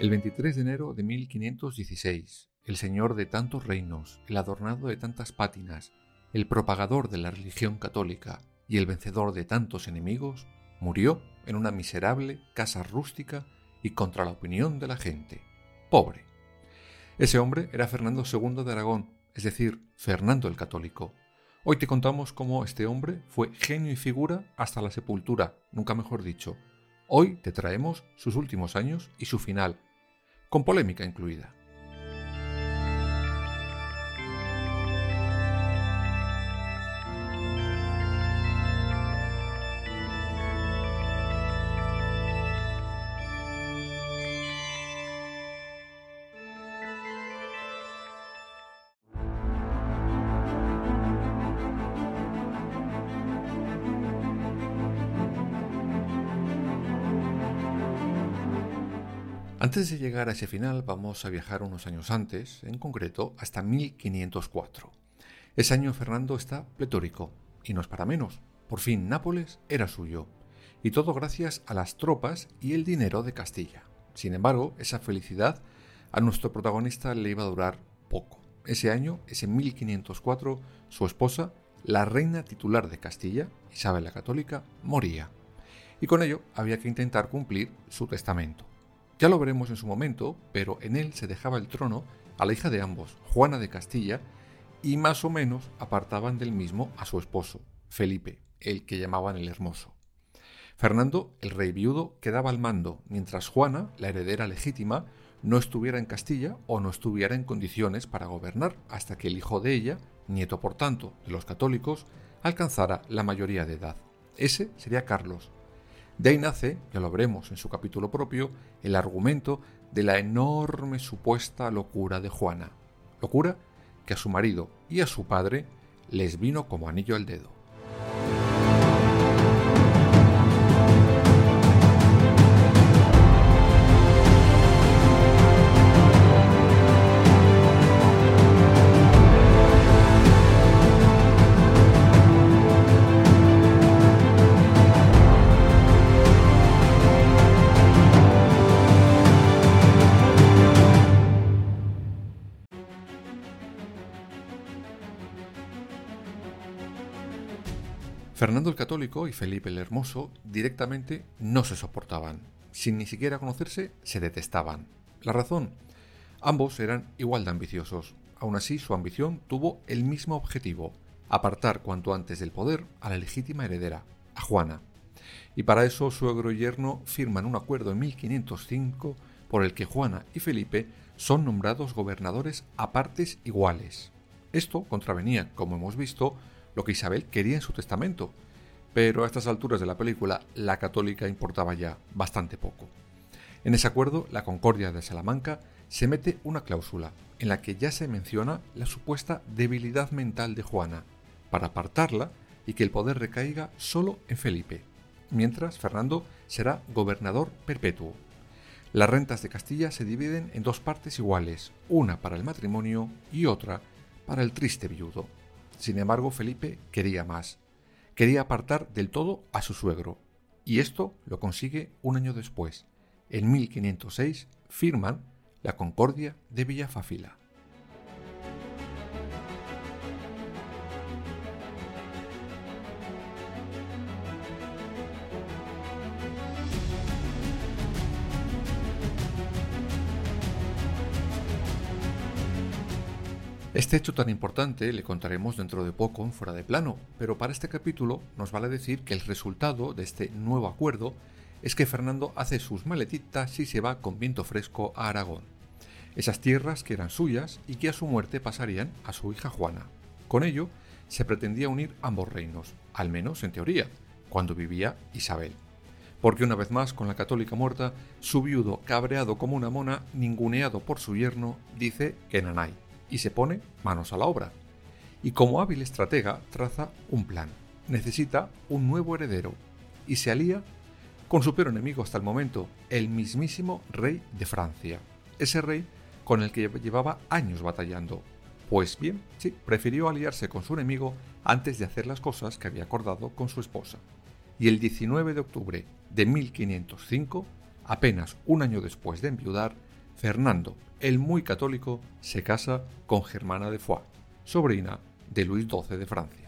El 23 de enero de 1516, el señor de tantos reinos, el adornado de tantas pátinas, el propagador de la religión católica y el vencedor de tantos enemigos, murió en una miserable casa rústica y contra la opinión de la gente. Pobre. Ese hombre era Fernando II de Aragón, es decir, Fernando el Católico. Hoy te contamos cómo este hombre fue genio y figura hasta la sepultura, nunca mejor dicho. Hoy te traemos sus últimos años y su final, con polémica incluida. Antes de llegar a ese final vamos a viajar unos años antes, en concreto hasta 1504. Ese año Fernando está pletórico, y no es para menos. Por fin Nápoles era suyo, y todo gracias a las tropas y el dinero de Castilla. Sin embargo, esa felicidad a nuestro protagonista le iba a durar poco. Ese año, ese 1504, su esposa, la reina titular de Castilla, Isabel la Católica, moría. Y con ello había que intentar cumplir su testamento. Ya lo veremos en su momento, pero en él se dejaba el trono a la hija de ambos, Juana de Castilla, y más o menos apartaban del mismo a su esposo, Felipe, el que llamaban el Hermoso. Fernando, el rey viudo, quedaba al mando, mientras Juana, la heredera legítima, no estuviera en Castilla o no estuviera en condiciones para gobernar hasta que el hijo de ella, nieto por tanto de los católicos, alcanzara la mayoría de edad. Ese sería Carlos, de ahí nace, ya lo veremos en su capítulo propio, el argumento de la enorme supuesta locura de Juana. Locura que a su marido y a su padre les vino como anillo al dedo. Fernando el Católico y Felipe el Hermoso directamente no se soportaban. Sin ni siquiera conocerse, se detestaban. La razón, ambos eran igual de ambiciosos. Aún así, su ambición tuvo el mismo objetivo, apartar cuanto antes del poder a la legítima heredera, a Juana. Y para eso suegro y yerno firman un acuerdo en 1505 por el que Juana y Felipe son nombrados gobernadores a partes iguales. Esto contravenía, como hemos visto, lo que Isabel quería en su testamento, pero a estas alturas de la película la católica importaba ya bastante poco. En ese acuerdo, la Concordia de Salamanca se mete una cláusula en la que ya se menciona la supuesta debilidad mental de Juana, para apartarla y que el poder recaiga solo en Felipe, mientras Fernando será gobernador perpetuo. Las rentas de Castilla se dividen en dos partes iguales, una para el matrimonio y otra para el triste viudo. Sin embargo, Felipe quería más. Quería apartar del todo a su suegro. Y esto lo consigue un año después. En 1506 firman la Concordia de Villafafila. Este hecho tan importante le contaremos dentro de poco en Fuera de Plano, pero para este capítulo nos vale decir que el resultado de este nuevo acuerdo es que Fernando hace sus maletitas y se va con viento fresco a Aragón. Esas tierras que eran suyas y que a su muerte pasarían a su hija Juana. Con ello, se pretendía unir ambos reinos, al menos en teoría, cuando vivía Isabel. porque una vez más, con la católica muerta, su viudo, cabreado como una mona, ninguneado por su yerno, dice que nanay, y se pone manos a la obra. Y como hábil estratega, traza un plan. Necesita un nuevo heredero, y se alía con su peor enemigo hasta el momento, el mismísimo rey de Francia. Ese rey con el que llevaba años batallando. Pues bien, sí, prefirió aliarse con su enemigo antes de hacer las cosas que había acordado con su esposa. Y el 19 de octubre de 1505, apenas un año después de enviudar, Fernando, el muy católico, se casa con Germana de Foix, sobrina de Luis XII de Francia.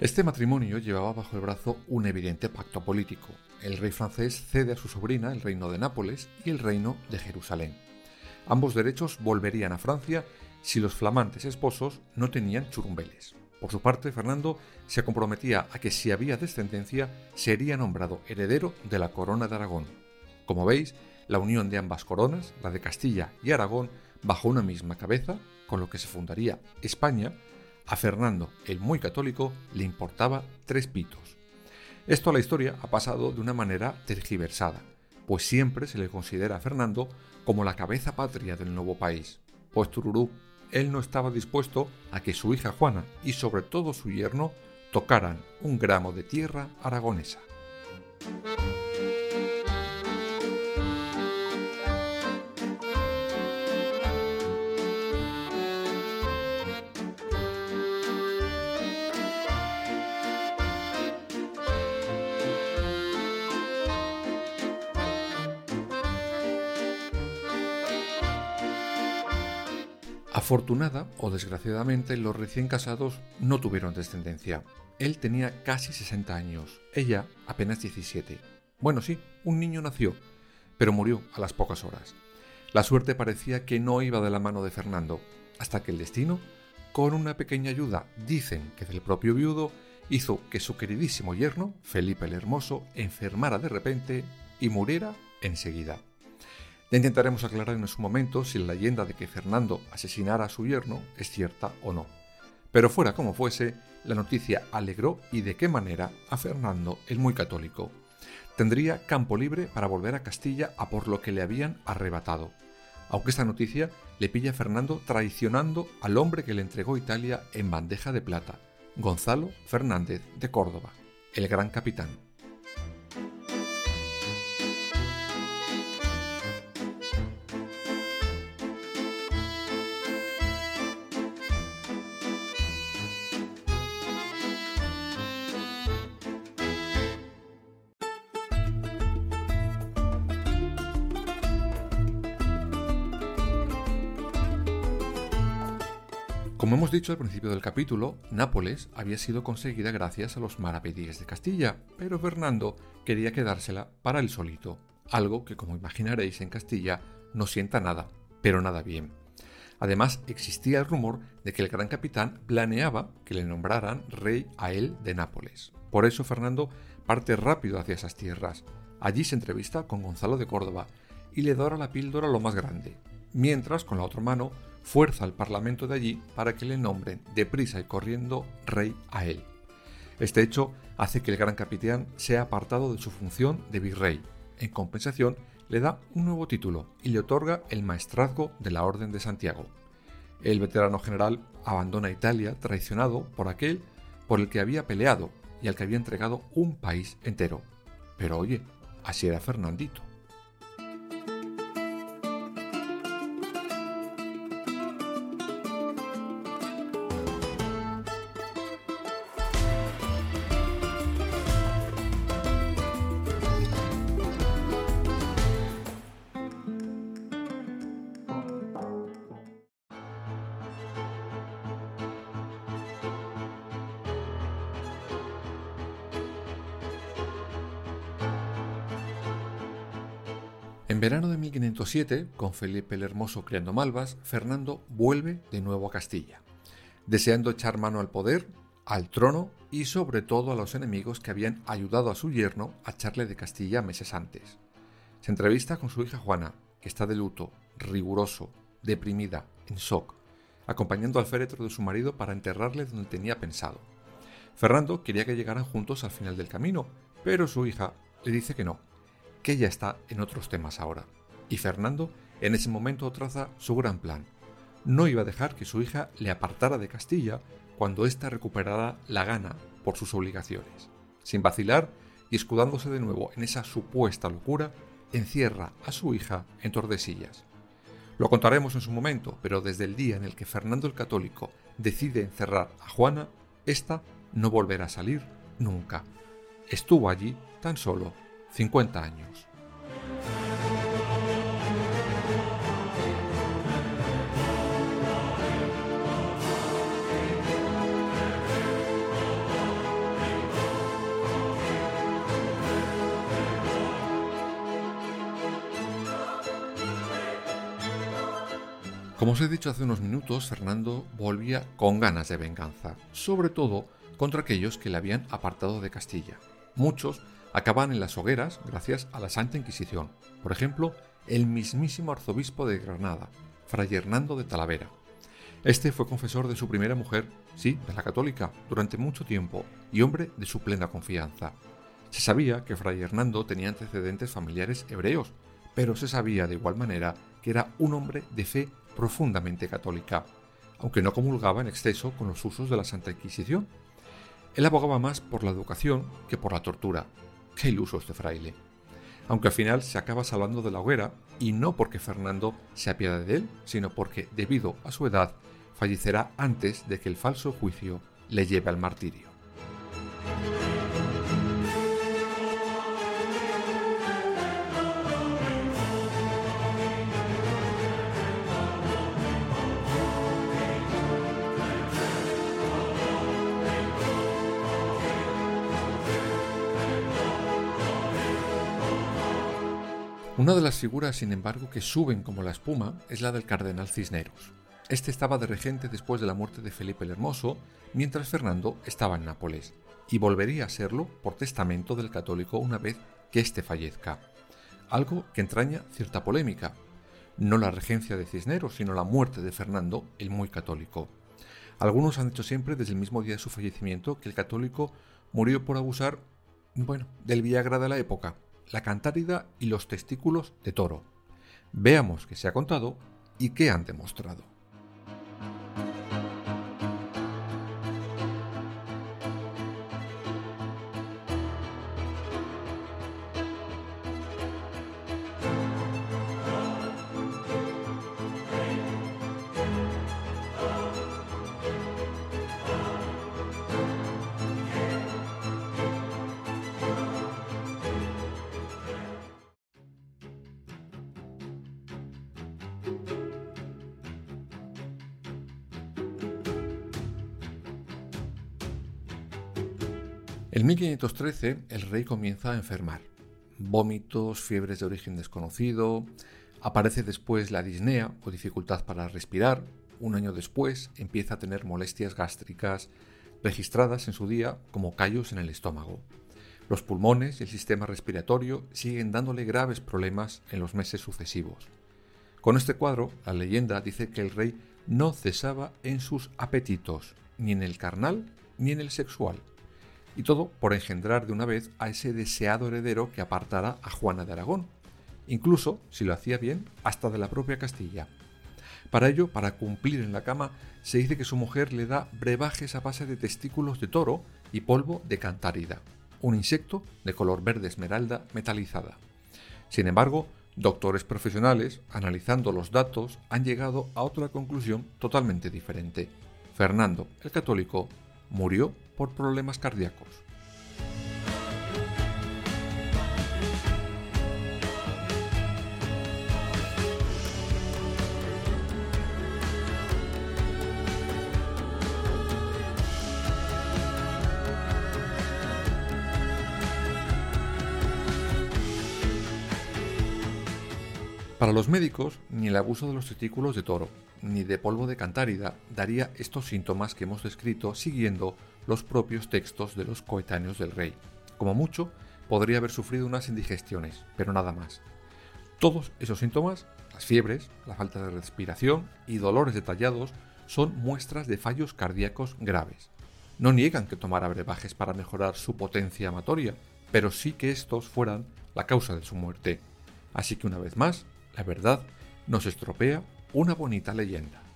Este matrimonio llevaba bajo el brazo un evidente pacto político. El rey francés cede a su sobrina el reino de Nápoles y el reino de Jerusalén. Ambos derechos volverían a Francia si los flamantes esposos no tenían churumbeles. Por su parte, Fernando se comprometía a que si había descendencia sería nombrado heredero de la corona de Aragón. Como veis, la unión de ambas coronas, la de Castilla y Aragón, bajo una misma cabeza, con lo que se fundaría España, a Fernando, el muy católico, le importaba tres pitos. Esto a la historia ha pasado de una manera tergiversada, pues siempre se le considera a Fernando como la cabeza patria del nuevo país. Pues Tururú, él no estaba dispuesto a que su hija Juana y sobre todo su yerno tocaran un gramo de tierra aragonesa. Afortunada o desgraciadamente, los recién casados no tuvieron descendencia. Él tenía casi 60 años, ella apenas 17. Bueno, sí, un niño nació, pero murió a las pocas horas. La suerte parecía que no iba de la mano de Fernando, hasta que el destino, con una pequeña ayuda, dicen que del propio viudo, hizo que su queridísimo yerno, Felipe el Hermoso, enfermara de repente y muriera enseguida. Ya intentaremos aclarar en su momento si la leyenda de que Fernando asesinara a su yerno es cierta o no. Pero fuera como fuese, la noticia alegró y de qué manera a Fernando el muy católico. Tendría campo libre para volver a Castilla a por lo que le habían arrebatado. Aunque esta noticia le pilla a Fernando traicionando al hombre que le entregó Italia en bandeja de plata, Gonzalo Fernández de Córdoba, el gran capitán. Como hemos dicho al principio del capítulo, Nápoles había sido conseguida gracias a los maravedíes de Castilla, pero Fernando quería quedársela para él solito, algo que como imaginaréis en Castilla no sienta nada, pero nada bien. Además, existía el rumor de que el gran capitán planeaba que le nombraran rey a él de Nápoles. Por eso Fernando parte rápido hacia esas tierras. Allí se entrevista con Gonzalo de Córdoba y le dora la píldora lo más grande, mientras con la otra mano fuerza al Parlamento de allí para que le nombren deprisa y corriendo rey a él. Este hecho hace que el gran capitán sea apartado de su función de virrey. En compensación, le da un nuevo título y le otorga el maestrazgo de la Orden de Santiago. El veterano general abandona Italia traicionado por aquel por el que había peleado y al que había entregado un país entero. Pero oye, así era Fernandito. 1507, con Felipe el Hermoso criando malvas, Fernando vuelve de nuevo a Castilla, deseando echar mano al poder, al trono y sobre todo a los enemigos que habían ayudado a su yerno a echarle de Castilla meses antes. Se entrevista con su hija Juana, que está de luto, riguroso, deprimida, en shock, acompañando al féretro de su marido para enterrarle donde tenía pensado. Fernando quería que llegaran juntos al final del camino, pero su hija le dice que no, que ella está en otros temas ahora. Y Fernando en ese momento traza su gran plan. No iba a dejar que su hija le apartara de Castilla cuando ésta recuperara la gana por sus obligaciones. Sin vacilar y escudándose de nuevo en esa supuesta locura, encierra a su hija en Tordesillas. Lo contaremos en su momento, pero desde el día en el que Fernando el Católico decide encerrar a Juana, ésta no volverá a salir nunca. Estuvo allí tan solo 50 años. Como os he dicho hace unos minutos, Fernando volvía con ganas de venganza, sobre todo contra aquellos que le habían apartado de Castilla. Muchos acaban en las hogueras gracias a la Santa Inquisición. Por ejemplo, el mismísimo arzobispo de Granada, Fray Hernando de Talavera. Este fue confesor de su primera mujer, sí, de la católica, durante mucho tiempo, y hombre de su plena confianza. Se sabía que Fray Hernando tenía antecedentes familiares hebreos, pero se sabía de igual manera que era un hombre de fe profundamente católica, aunque no comulgaba en exceso con los usos de la Santa Inquisición. Él abogaba más por la educación que por la tortura, Qué iluso este fraile. Aunque al final se acaba salvando de la hoguera, y no porque Fernando se apiade de él, sino porque, debido a su edad, fallecerá antes de que el falso juicio le lleve al martirio. Una de las figuras, sin embargo, que suben como la espuma es la del cardenal Cisneros. Este estaba de regente después de la muerte de Felipe el Hermoso, mientras Fernando estaba en Nápoles, y volvería a serlo por testamento del católico una vez que éste fallezca. Algo que entraña cierta polémica. No la regencia de Cisneros, sino la muerte de Fernando, el muy católico. Algunos han dicho siempre desde el mismo día de su fallecimiento que el católico murió por abusar, bueno, del Viagra de la época, la cantárida y los testículos de toro. Veamos qué se ha contado y qué han demostrado. En 1513 el rey comienza a enfermar. Vómitos, fiebres de origen desconocido, aparece después la disnea o dificultad para respirar. Un año después empieza a tener molestias gástricas registradas en su día como callos en el estómago. Los pulmones y el sistema respiratorio siguen dándole graves problemas en los meses sucesivos. Con este cuadro, la leyenda dice que el rey no cesaba en sus apetitos, ni en el carnal ni en el sexual y todo por engendrar de una vez a ese deseado heredero que apartara a Juana de Aragón, incluso, si lo hacía bien, hasta de la propia Castilla. Para ello, para cumplir en la cama, se dice que su mujer le da brebajes a base de testículos de toro y polvo de cantárida, un insecto de color verde esmeralda metalizada. Sin embargo, doctores profesionales, analizando los datos, han llegado a otra conclusión totalmente diferente. Fernando, el católico, murió por problemas cardíacos. Para los médicos, ni el abuso de los testículos de toro, ni de polvo de cantárida daría estos síntomas que hemos descrito siguiendo los propios textos de los coetáneos del rey. Como mucho, podría haber sufrido unas indigestiones, pero nada más. Todos esos síntomas, las fiebres, la falta de respiración y dolores detallados, son muestras de fallos cardíacos graves. No niegan que tomara brebajes para mejorar su potencia amatoria, pero sí que estos fueran la causa de su muerte. Así que una vez más, la verdad nos estropea una bonita leyenda.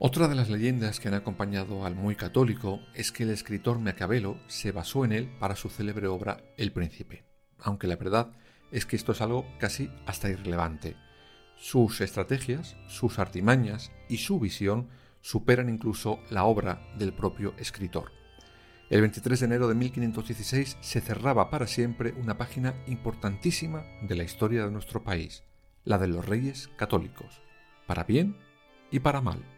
Otra de las leyendas que han acompañado al muy católico es que el escritor Maquiavelo se basó en él para su célebre obra El Príncipe, aunque la verdad es que esto es algo casi hasta irrelevante. Sus estrategias, sus artimañas y su visión superan incluso la obra del propio escritor. El 23 de enero de 1516 se cerraba para siempre una página importantísima de la historia de nuestro país, la de los reyes católicos, para bien y para mal.